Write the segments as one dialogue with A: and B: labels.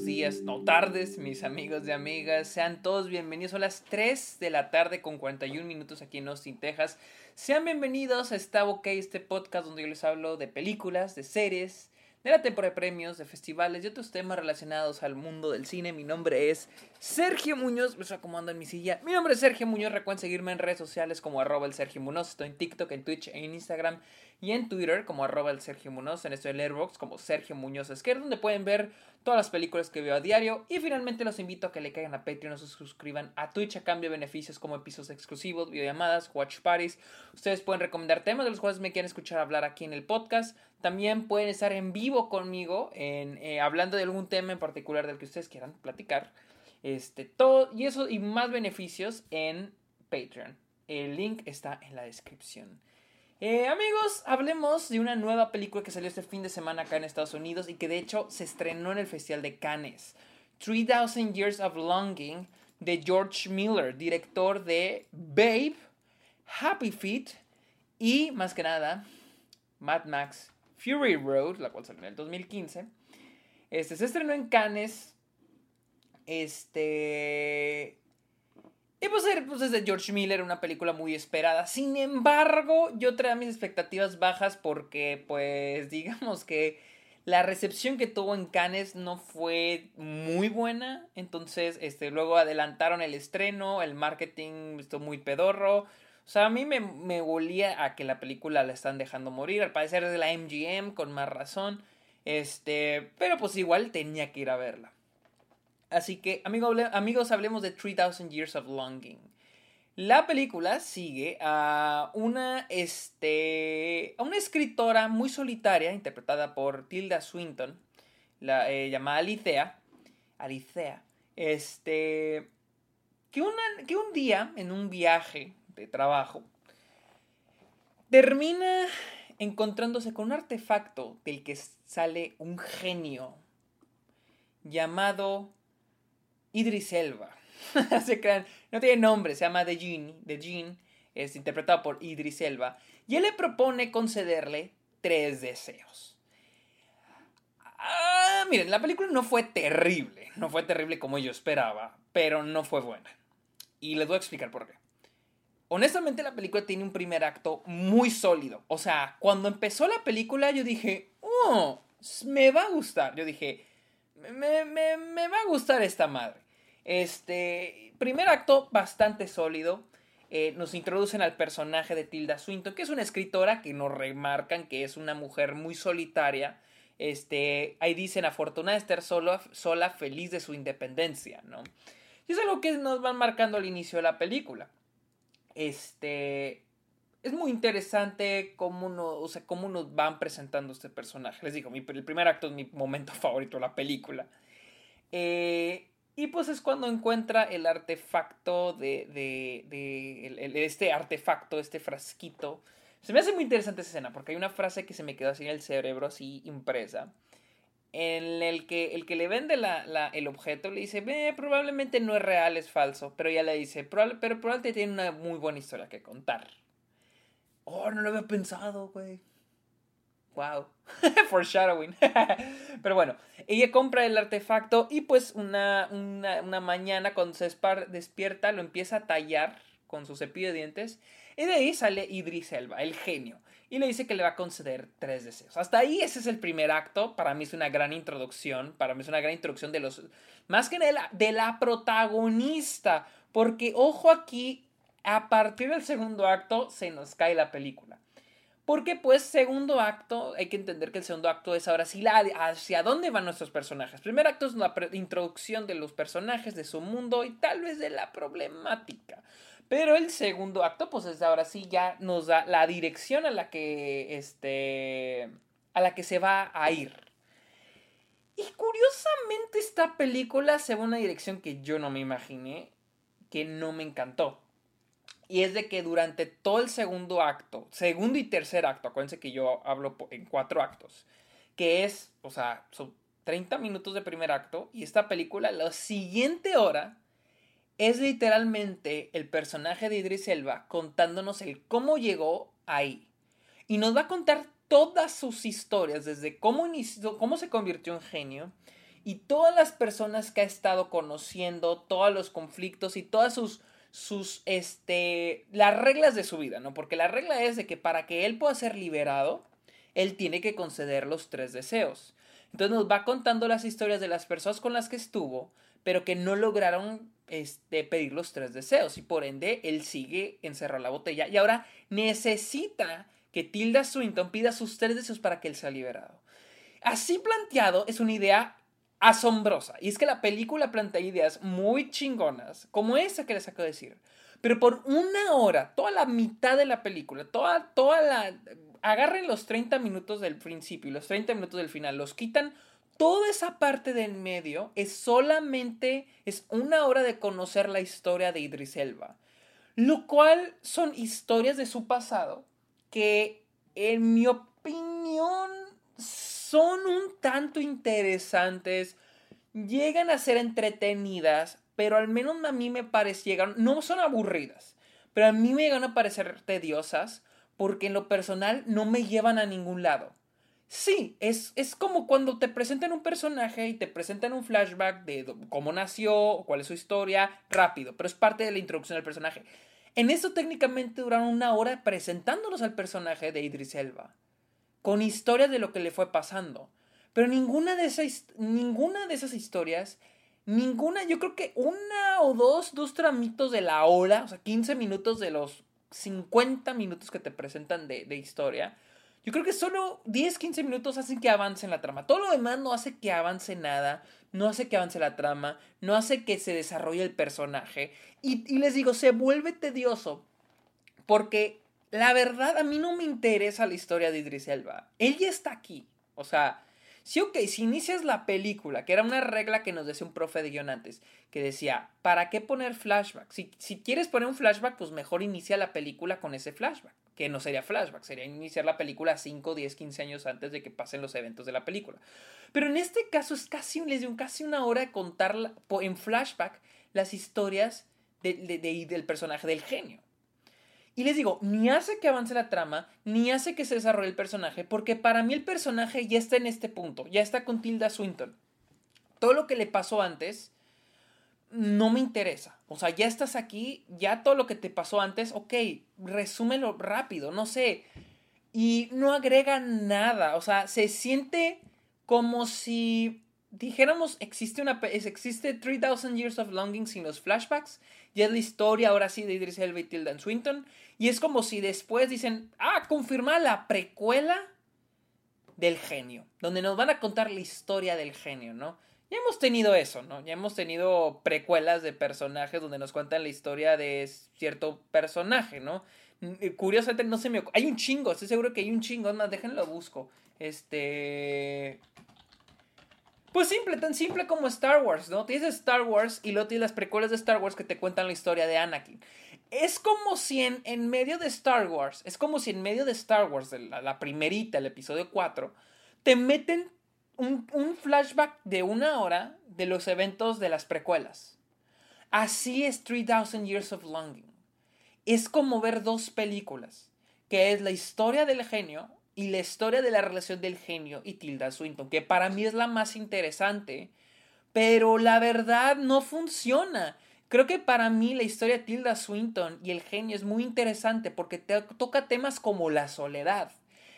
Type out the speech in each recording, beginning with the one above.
A: días, no tardes, mis amigos y amigas. Sean todos bienvenidos. Son las 3 de la tarde con 41 minutos aquí en Austin, Texas. Sean bienvenidos a Está OK, este podcast donde yo les hablo de películas, de series, de la temporada de premios, de festivales y otros temas relacionados al mundo del cine. Mi nombre es Sergio Muñoz, me acomodando en mi silla. Mi nombre es Sergio Muñoz, recuerden seguirme en redes sociales como arroba el Sergio Muñoz. Estoy en TikTok, en Twitch, en Instagram y en Twitter como arroba el Sergio Muñoz. En esto de Letterboxd como Sergio Muñoz Esquer, donde pueden ver todas las películas que veo a diario. Y finalmente los invito a que le caigan a Patreon o se suscriban a Twitch a cambio de beneficios como episodios exclusivos, videollamadas, watch parties. Ustedes pueden recomendar temas de los cuales me quieren escuchar hablar aquí en el podcast. También pueden estar en vivo conmigo en, eh, hablando de algún tema en particular del que ustedes quieran platicar. Este, todo, y eso y más beneficios en Patreon. El link está en la descripción. Eh, amigos, hablemos de una nueva película que salió este fin de semana acá en Estados Unidos y que de hecho se estrenó en el Festival de Cannes. 3000 Years of Longing de George Miller, director de Babe, Happy Feet y más que nada Mad Max Fury Road, la cual salió en el 2015. Este se estrenó en Cannes. Este y pues, pues es de George Miller, una película muy esperada. Sin embargo, yo traía mis expectativas bajas porque, pues, digamos que la recepción que tuvo en Cannes no fue muy buena. Entonces, este, luego adelantaron el estreno, el marketing estuvo muy pedorro. O sea, a mí me, me volía a que la película la están dejando morir. Al parecer es de la MGM, con más razón. Este, pero pues igual tenía que ir a verla. Así que, amigos, hablemos de 3000 Years of Longing. La película sigue a una, este, a una escritora muy solitaria, interpretada por Tilda Swinton, eh, llamada Alicea. Alicea. Este, que, que un día, en un viaje de trabajo, termina encontrándose con un artefacto del que sale un genio llamado Idris Elba. no tiene nombre, se llama The Gene, The Gene, es interpretado por Idris Elba, y él le propone concederle tres deseos. Ah, miren, la película no fue terrible, no fue terrible como yo esperaba, pero no fue buena. Y les voy a explicar por qué. Honestamente la película tiene un primer acto muy sólido. O sea, cuando empezó la película yo dije, oh, me va a gustar. Yo dije, me, me, me va a gustar esta madre. Este, primer acto bastante sólido. Eh, nos introducen al personaje de Tilda Swinton, que es una escritora que nos remarcan que es una mujer muy solitaria. Este, ahí dicen, afortunada de estar sola, feliz de su independencia, ¿no? Y es algo que nos van marcando al inicio de la película. Este, es muy interesante cómo, o sea, cómo nos van presentando este personaje. Les digo, el primer acto es mi momento favorito de la película. Eh, y pues es cuando encuentra el artefacto de, de, este artefacto, este frasquito. Se me hace muy interesante esa escena porque hay una frase que se me quedó así en el cerebro, así impresa, en el que el que le vende la, el objeto le dice, probablemente no es real, es falso, pero ella le dice, pero probablemente tiene una muy buena historia que contar. Oh, no lo había pensado, güey. Wow. Foreshadowing. Pero bueno, ella compra el artefacto y pues una, una, mañana cuando se despierta lo empieza a tallar con su cepillo de dientes. Y de ahí sale Idris Elba, el genio. Y le dice que le va a conceder tres deseos. Hasta ahí ese es el primer acto. Para mí es una gran introducción. Para mí es una gran introducción de los... Más que de la, de la protagonista. Porque ojo aquí, a partir del segundo acto se nos cae la película. Porque pues segundo acto, hay que entender que el segundo acto es ahora sí la, hacia dónde van nuestros personajes. Primer acto es la introducción de los personajes, de su mundo y tal vez de la problemática. Pero el segundo acto pues es ahora sí ya nos da la dirección a la que este a la que se va a ir. Y curiosamente esta película se va a una dirección que yo no me imaginé, que no me encantó. Y es de que durante todo el segundo acto, segundo y tercer acto, acuérdense que yo hablo en cuatro actos, que es, o sea, son 30 minutos de primer acto y esta película, la siguiente hora, es literalmente el personaje de Idris Elba contándonos el cómo llegó ahí. Y nos va a contar todas sus historias, desde cómo, inició, cómo se convirtió en genio y todas las personas que ha estado conociendo, todos los conflictos y todas sus sus este las reglas de su vida, ¿no? Porque la regla es de que para que él pueda ser liberado, él tiene que conceder los tres deseos. Entonces nos va contando las historias de las personas con las que estuvo, pero que no lograron este, pedir los tres deseos y por ende él sigue encerrado en la botella y ahora necesita que Tilda Swinton pida sus tres deseos para que él sea liberado. Así planteado es una idea asombrosa y es que la película plantea ideas muy chingonas como esa que les acabo de decir. Pero por una hora, toda la mitad de la película, toda, toda la... Agarren los 30 minutos del principio y los 30 minutos del final, los quitan toda esa parte del medio es solamente, es una hora de conocer la historia de Idris Elba. Lo cual son historias de su pasado que, en mi opinión, son un tanto interesantes, llegan a ser entretenidas, pero al menos a mí me parecieron, no son aburridas, pero a mí me llegan a parecer tediosas porque en lo personal no me llevan a ningún lado. Sí, es, es como cuando te presentan un personaje y te presentan un flashback de cómo nació, cuál es su historia, rápido, pero es parte de la introducción del personaje. En esto técnicamente duraron una hora presentándonos al personaje de Idris Elba, con historias de lo que le fue pasando. Pero ninguna de esas, ninguna de esas historias, ninguna, yo creo que una o dos, dos tramitos de la hora, o sea, 15 minutos de los 50 minutos que te presentan de, de historia, yo creo que solo 10, 15 minutos hacen que avance la trama. Todo lo demás no hace que avance nada, no hace que avance la trama, no hace que se desarrolle el personaje. Y, y les digo, se vuelve tedioso. Porque la verdad a mí no me interesa la historia de Idris Elba. Él ya está aquí. O sea, Sí, ok, si inicias la película, que era una regla que nos decía un profe de guion antes, que decía, ¿para qué poner flashback? Si, si quieres poner un flashback, pues mejor inicia la película con ese flashback, que no sería flashback, sería iniciar la película 5, 10, 15 años antes de que pasen los eventos de la película. Pero en este caso es casi, les digo, casi una hora de contar en flashback las historias del personaje del genio. Y les digo, ni hace que avance la trama, ni hace que se desarrolle el personaje, porque para mí el personaje ya está en este punto, ya está con Tilda Swinton. Todo lo que le pasó antes no me interesa. O sea, ya estás aquí, ya todo lo que te pasó antes, ok, resúmelo rápido, no sé. Y no agrega nada, o sea, se siente como si dijéramos, existe una existe 3000 Years of Longing sin los flashbacks, y es la historia ahora sí de Idris Elba y Tilda Swinton, y es como si después dicen, ah, confirma la precuela del genio, donde nos van a contar la historia del genio, ¿no? Ya hemos tenido eso, ¿no? Ya hemos tenido precuelas de personajes donde nos cuentan la historia de cierto personaje, ¿no? Curiosamente no se me Hay un chingo, estoy seguro que hay un chingo, más déjenlo busco. Este... Pues simple, tan simple como Star Wars, ¿no? Tienes Star Wars y luego tienes las precuelas de Star Wars que te cuentan la historia de Anakin. Es como si en, medio de Star Wars, es como si en medio de Star Wars, de la, primerita, el episodio 4, te meten un, un flashback de una hora de los eventos de las precuelas. Así es 3000 Years of Longing. Es como ver dos películas, que es la historia del genio y la historia de la relación del genio y Tilda Swinton, que para mí es la más interesante, pero la verdad no funciona. Creo que para mí la historia de Tilda Swinton y el genio es muy interesante porque te toca temas como la soledad.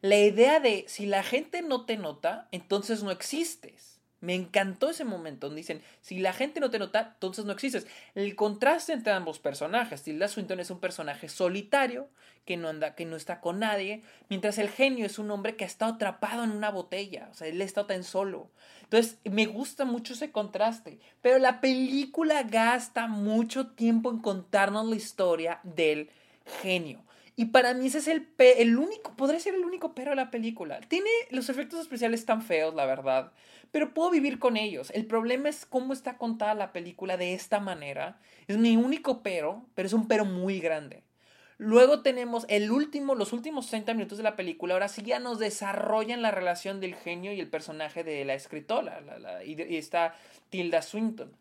A: La idea de si la gente no te nota, entonces no existes. Me encantó ese momento donde dicen, si la gente no te nota, entonces no existes. El contraste entre ambos personajes. Tilda Swinton es un personaje solitario, que no, anda, que no está con nadie, mientras el genio es un hombre que ha estado atrapado en una botella. O sea, él está tan solo. Entonces, me gusta mucho ese contraste. Pero la película gasta mucho tiempo en contarnos la historia del genio. Y para mí ese es el, el único, podría ser el único pero de la película. Tiene los efectos especiales tan feos, la verdad, pero puedo vivir con ellos. El problema es cómo está contada la película de esta manera. Es mi único pero, pero es un pero muy grande. Luego tenemos el último, los últimos 30 minutos de la película. Ahora sí ya nos desarrollan la relación del genio y el personaje de la escritora. y, y está Tilda Swinton.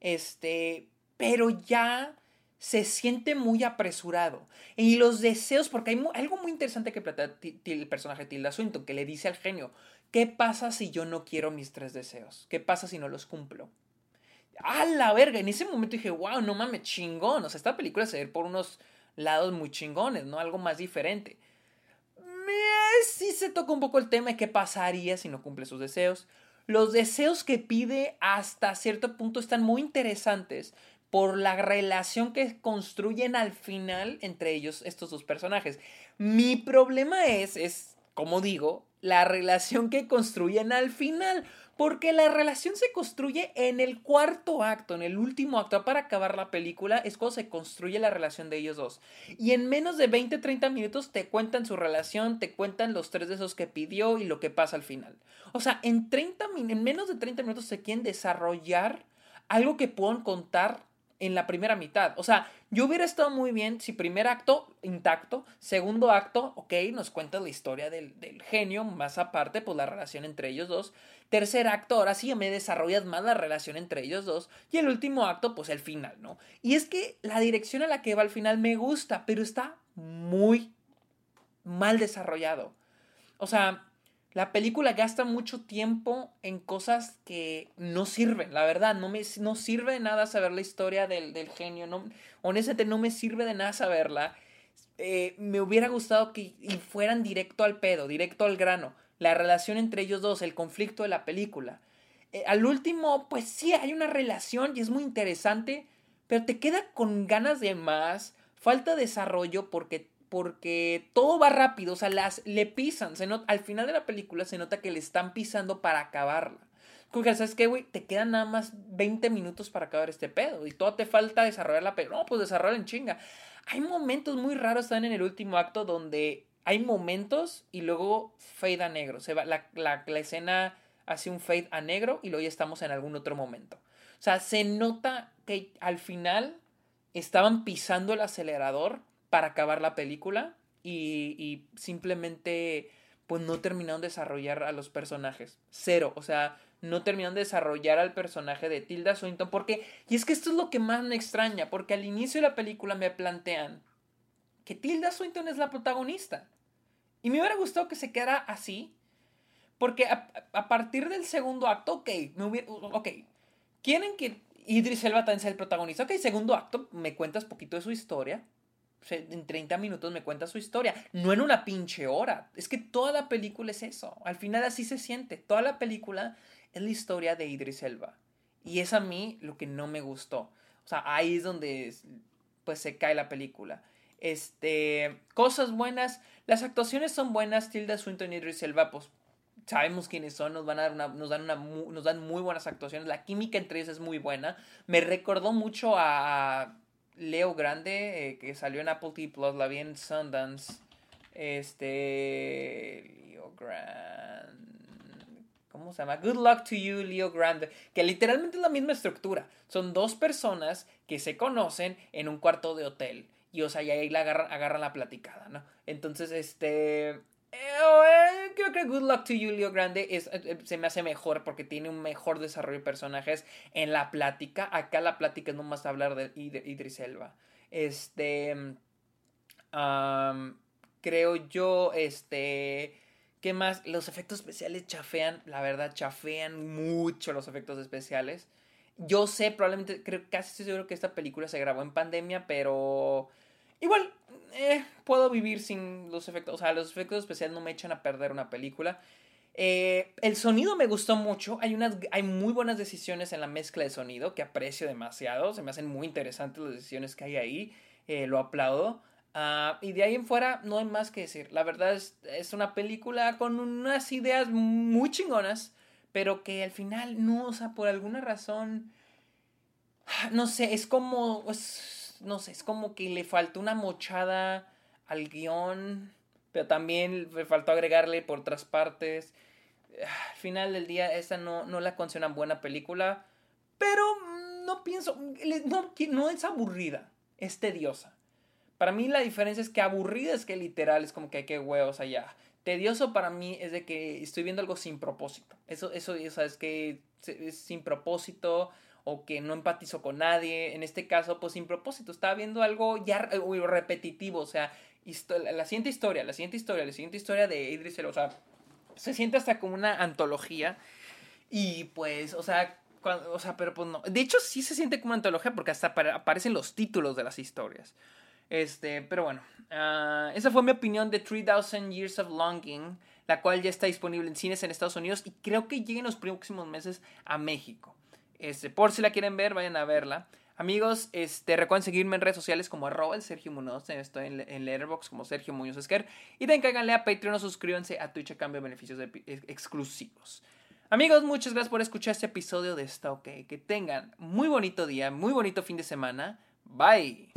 A: Este, pero ya se siente muy apresurado. Y los deseos, porque hay algo muy interesante que plantea el personaje Tilda Swinton, que le dice al genio, ¿qué pasa si yo no quiero mis tres deseos? ¿Qué pasa si no los cumplo? ¡A la verga! En ese momento dije, wow, no mames, chingón. O sea, esta película se ve por unos lados muy chingones, ¿no? Algo más diferente. Me, sí se toca un poco el tema de qué pasaría si no cumple sus deseos. Los deseos que pide hasta cierto punto están muy interesantes por la relación que construyen al final entre ellos estos dos personajes. Mi problema es, es, como digo, la relación que construyen al final. Porque la relación se construye en el cuarto acto, en el último acto, para acabar la película, es cuando se construye la relación de ellos dos. Y en menos de 20, 30 minutos te cuentan su relación, te cuentan los tres de esos que pidió y lo que pasa al final. O sea, en, 30, en menos de 30 minutos se quieren desarrollar algo que puedan contar en la primera mitad. O sea, yo hubiera estado muy bien si primer acto intacto, segundo acto, ok, nos cuenta la historia del, genio, más aparte, pues la relación entre ellos dos. Tercer acto, ahora sí me desarrollas más la relación entre ellos dos. Y el último acto, pues el final, ¿no? Y es que la dirección a la que va al final me gusta, pero está muy mal desarrollado. O sea, la película gasta mucho tiempo en cosas que no sirven, la verdad, no me no sirve de nada saber la historia del, del genio, no, honestamente no me sirve de nada saberla. Eh, me hubiera gustado que y fueran directo al pedo, directo al grano, la relación entre ellos dos, el conflicto de la película. Eh, al último, pues sí, hay una relación y es muy interesante, pero te queda con ganas de más, falta desarrollo porque porque todo va rápido, o sea, las, le pisan, se al final de la película se nota que le están pisando para acabarla. ¿sabes qué, güey? Te quedan nada más 20 minutos para acabar este pedo y todo te falta desarrollar la película. No, pues desarrollar en chinga. Hay momentos muy raros están en el último acto donde hay momentos y luego fade a negro. Se va, la, la, la escena hace un fade a negro y luego ya estamos en algún otro momento. O sea, se nota que al final estaban pisando el acelerador para acabar la película y, simplemente pues no terminaron de desarrollar a los personajes. Cero, o sea, no terminaron de desarrollar al personaje de Tilda Swinton porque, y es que esto es lo que más me extraña, porque al inicio de la película me plantean que Tilda Swinton es la protagonista. Y me hubiera gustado que se quedara así, porque a, partir del segundo acto, ok, me hubiera, ok, quieren que Idris Elba también sea el protagonista, ok, segundo acto, me cuentas poquito de su historia, en 30 minutos me cuenta su historia, no en una pinche hora. Es que toda la película es eso. Al final así se siente. Toda la película es la historia de Idris Elba. Y es a mí lo que no me gustó. O sea, ahí es donde pues se cae la película. Este, cosas buenas, las actuaciones son buenas, Tilda Swinton y Idris Elba, pues sabemos quiénes son, nos van a dar una, nos dan una, nos dan muy buenas actuaciones, la química entre ellos es muy buena. Me recordó mucho a Leo Grande, eh, que salió en Apple TV Plus, la vi en Sundance. Este. Leo Grande. ¿Cómo se llama? Good Luck to You, Leo Grande. Que literalmente es la misma estructura. Son dos personas que se conocen en un cuarto de hotel. Y o sea, y ahí la agarran, agarran la platicada, ¿no? Entonces, este. Eh, creo que Good Luck to You, Leo Grande es, eh, se me hace mejor porque tiene un mejor desarrollo de personajes en la plática. Acá la plática es más hablar de Idris Elba. Este. creo yo, este. ¿Qué más? Los efectos especiales chafean, la verdad, chafean mucho los efectos especiales. Yo sé, probablemente, creo, casi estoy seguro que esta película se grabó en pandemia, pero igual, eh, puedo vivir sin los efectos. O sea, los efectos especiales no me echan a perder una película. Eh, el sonido me gustó mucho. Hay, unas, hay muy buenas decisiones en la mezcla de sonido que aprecio demasiado. Se me hacen muy interesantes las decisiones que hay ahí. Eh, lo aplaudo. Ah, y de ahí en fuera no hay más que decir. La verdad es, es una película con unas ideas muy chingonas. Pero que al final no, o sea, por alguna razón. No sé, es como no sé, es como que le faltó una mochada al guion, pero también le faltó agregarle por otras partes. Al final del día, esa no, no la considero una buena película, pero no pienso, no, no es aburrida, es tediosa. Para mí la diferencia es que aburrida es que literal es como que hay que huevos allá. Tedioso para mí es de que estoy viendo algo sin propósito. Eso, eso, es que es sin propósito o que no empatizó con nadie. En este caso, pues sin propósito, estaba viendo algo ya repetitivo, o sea, la siguiente historia, la siguiente historia, la siguiente historia de Idris Elba, o sea, se siente hasta como una antología y pues, o sea, o sea, pero pues no. De hecho, sí se siente como una antología porque hasta aparecen los títulos de las historias. Este, pero bueno, uh, esa fue mi opinión de 3000 Years of Longing, la cual ya está disponible en cines en Estados Unidos y creo que llega en los próximos meses a México. Este, por si la quieren ver, vayan a verla. Amigos, este, recuerden seguirme en redes sociales como arroba el Sergio Munoz. Estoy en, en Letterboxd como Sergio Muñoz Esquer. Y también cáiganle a Patreon o suscríbanse a Twitch a cambio de beneficios exclusivos. Amigos, muchas gracias por escuchar este episodio de Está OK. Que tengan muy bonito día, muy bonito fin de semana. Bye.